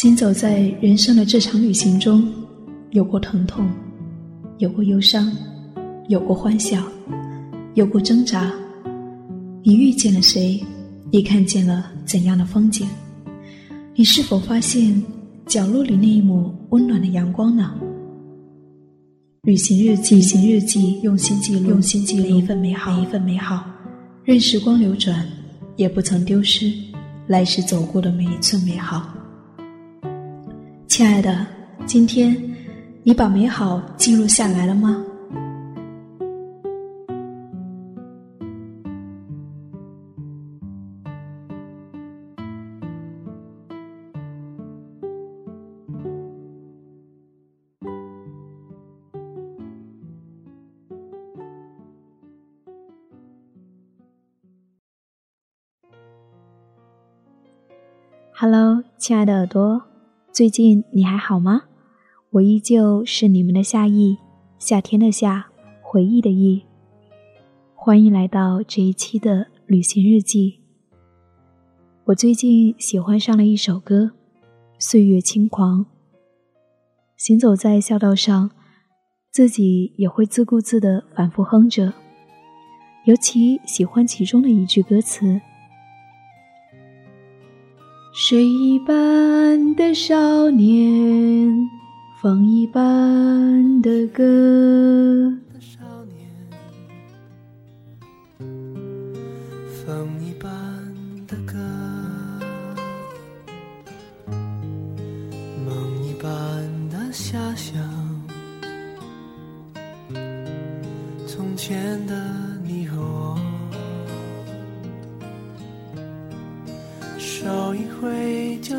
行走在人生的这场旅行中，有过疼痛，有过忧伤，有过欢笑，有过挣扎。你遇见了谁？你看见了怎样的风景？你是否发现角落里那一抹温暖的阳光呢？旅行日记，旅行日记，用心记录，用心记录每一份美好，每一份美好。任时光流转，也不曾丢失来时走过的每一寸美好。亲爱的，今天你把美好记录下来了吗？Hello，亲爱的耳朵，最近你还好吗？我依旧是你们的夏意，夏天的夏，回忆的忆。欢迎来到这一期的旅行日记。我最近喜欢上了一首歌，《岁月轻狂》。行走在校道上，自己也会自顾自的反复哼着，尤其喜欢其中的一句歌词。水一般的少年，风一般的歌。风一般的歌，梦一般的遐想。从前的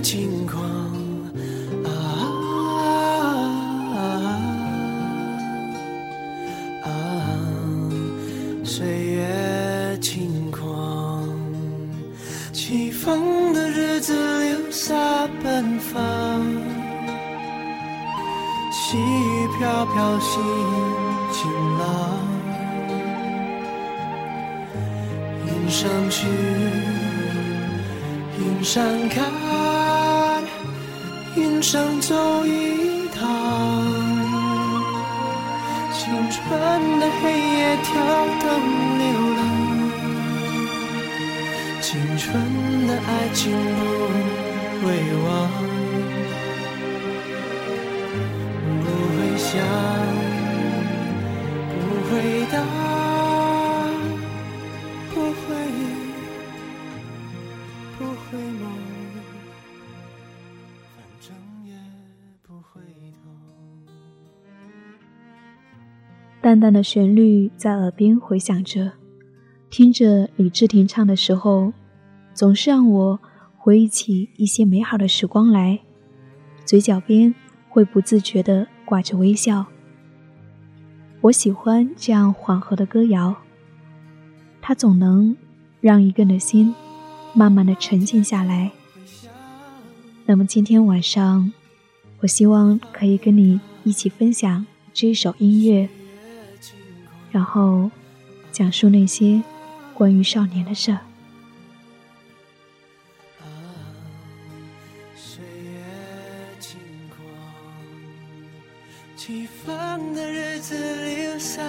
轻狂啊啊！岁月轻狂，起风的日子留下奔放，细雨飘飘心晴朗，云上去。云上看，上走一趟，青春的黑夜跳灯流浪，青春的爱情不会忘，淡淡的旋律在耳边回响着，听着李治廷唱的时候，总是让我回忆起一些美好的时光来，嘴角边会不自觉地挂着微笑。我喜欢这样缓和的歌谣，它总能让一个人的心慢慢的沉静下来。那么今天晚上，我希望可以跟你一起分享这一首音乐。然后，讲述那些关于少年的事儿。岁月轻狂，起风的日子留下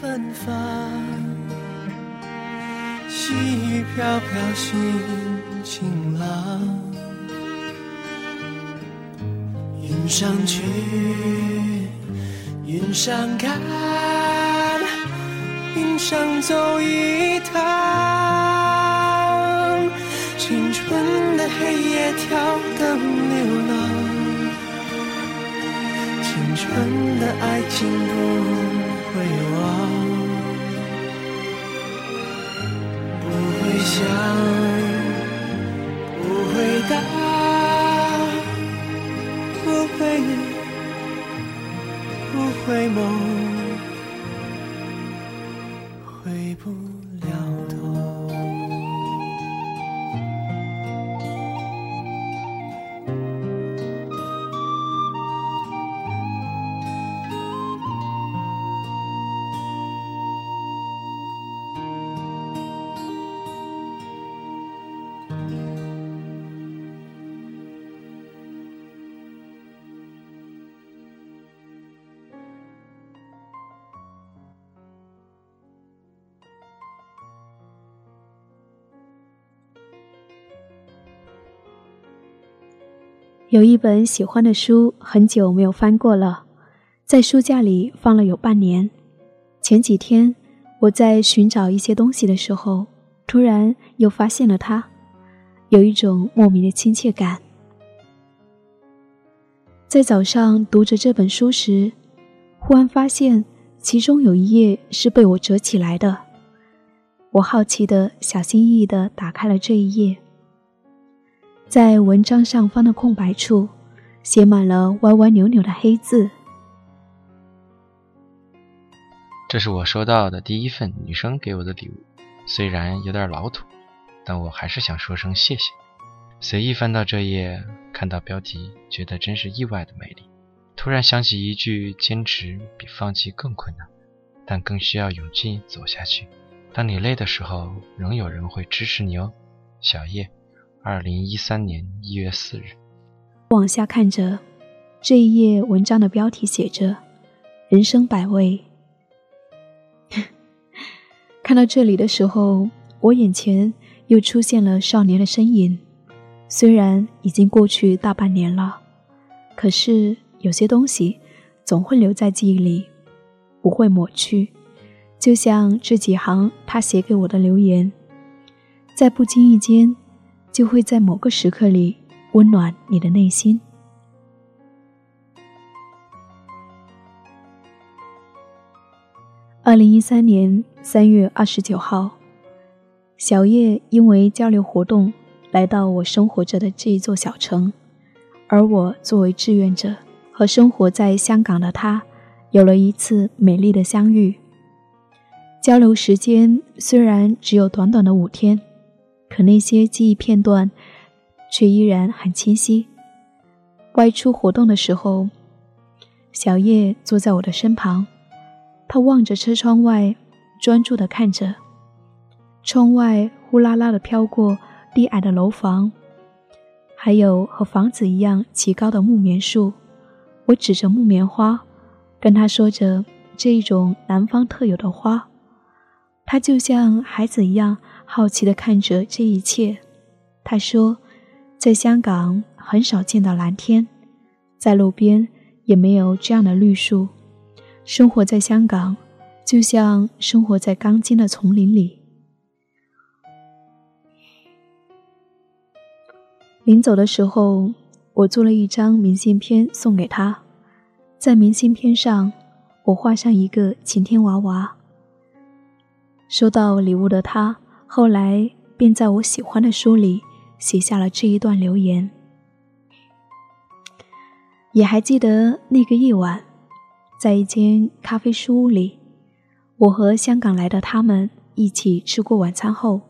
奔放，细雨飘飘心晴朗，云上去，云上看。路上走一趟，青春的黑夜挑灯流浪，青春的爱情不会忘，不回想，不回答，不回忆，不回眸。回有一本喜欢的书，很久没有翻过了，在书架里放了有半年。前几天我在寻找一些东西的时候，突然又发现了它，有一种莫名的亲切感。在早上读着这本书时，忽然发现其中有一页是被我折起来的。我好奇的小心翼翼的打开了这一页。在文章上方的空白处，写满了歪歪扭扭的黑字。这是我收到的第一份女生给我的礼物，虽然有点老土，但我还是想说声谢谢。随意翻到这页，看到标题，觉得真是意外的美丽。突然想起一句：坚持比放弃更困难，但更需要勇气走下去。当你累的时候，仍有人会支持你哦，小叶。二零一三年一月四日，往下看着，这一页文章的标题写着“人生百味”。看到这里的时候，我眼前又出现了少年的身影。虽然已经过去大半年了，可是有些东西总会留在记忆里，不会抹去。就像这几行他写给我的留言，在不经意间。就会在某个时刻里温暖你的内心。二零一三年三月二十九号，小叶因为交流活动来到我生活着的这一座小城，而我作为志愿者和生活在香港的他有了一次美丽的相遇。交流时间虽然只有短短的五天。可那些记忆片段，却依然很清晰。外出活动的时候，小叶坐在我的身旁，他望着车窗外，专注地看着。窗外呼啦啦地飘过低矮的楼房，还有和房子一样齐高的木棉树。我指着木棉花，跟他说着这一种南方特有的花。他就像孩子一样。好奇地看着这一切，他说：“在香港很少见到蓝天，在路边也没有这样的绿树。生活在香港，就像生活在钢筋的丛林里。”临走的时候，我做了一张明信片送给他，在明信片上，我画上一个晴天娃娃。收到礼物的他。后来便在我喜欢的书里写下了这一段留言。也还记得那个夜晚，在一间咖啡书屋里，我和香港来的他们一起吃过晚餐后，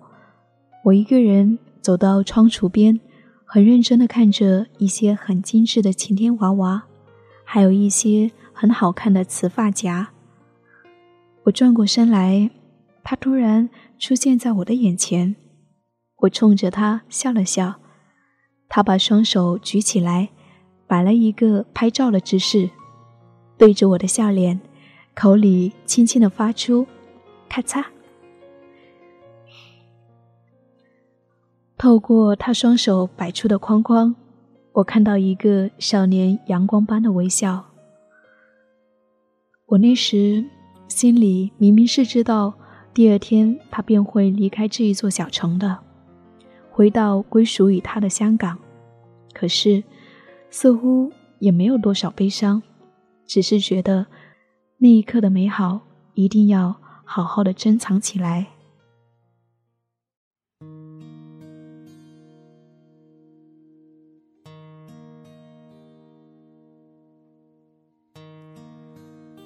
我一个人走到窗橱边，很认真地看着一些很精致的晴天娃娃，还有一些很好看的瓷发夹。我转过身来，他突然。出现在我的眼前，我冲着他笑了笑，他把双手举起来，摆了一个拍照的姿势，对着我的笑脸，口里轻轻的发出“咔嚓”。透过他双手摆出的框框，我看到一个少年阳光般的微笑。我那时心里明明是知道。第二天，他便会离开这一座小城的，回到归属于他的香港。可是，似乎也没有多少悲伤，只是觉得那一刻的美好一定要好好的珍藏起来。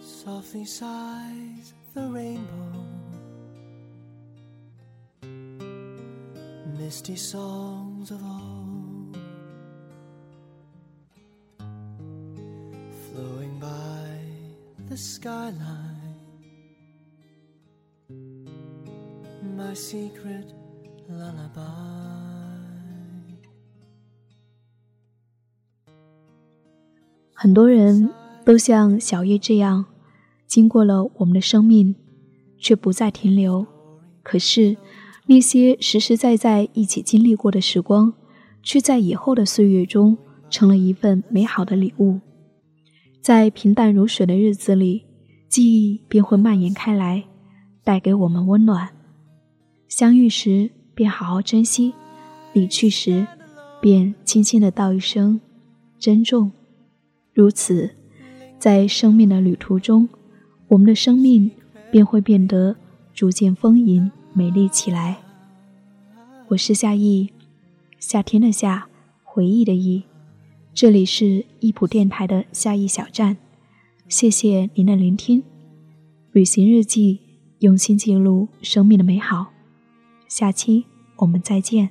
softly sighs the rainbow. Misty songs of old flowing by the skyline. My secret lullaby. 很多人都像小叶这样，经过了我们的生命，却不再停留。可是，那些实实在在一起经历过的时光，却在以后的岁月中成了一份美好的礼物。在平淡如水的日子里，记忆便会蔓延开来，带给我们温暖。相遇时便好好珍惜，离去时便轻轻的道一声珍重。如此，在生命的旅途中，我们的生命便会变得逐渐丰盈、美丽起来。我是夏意，夏天的夏，回忆的忆。这里是易普电台的夏意小站，谢谢您的聆听。旅行日记，用心记录生命的美好。下期我们再见。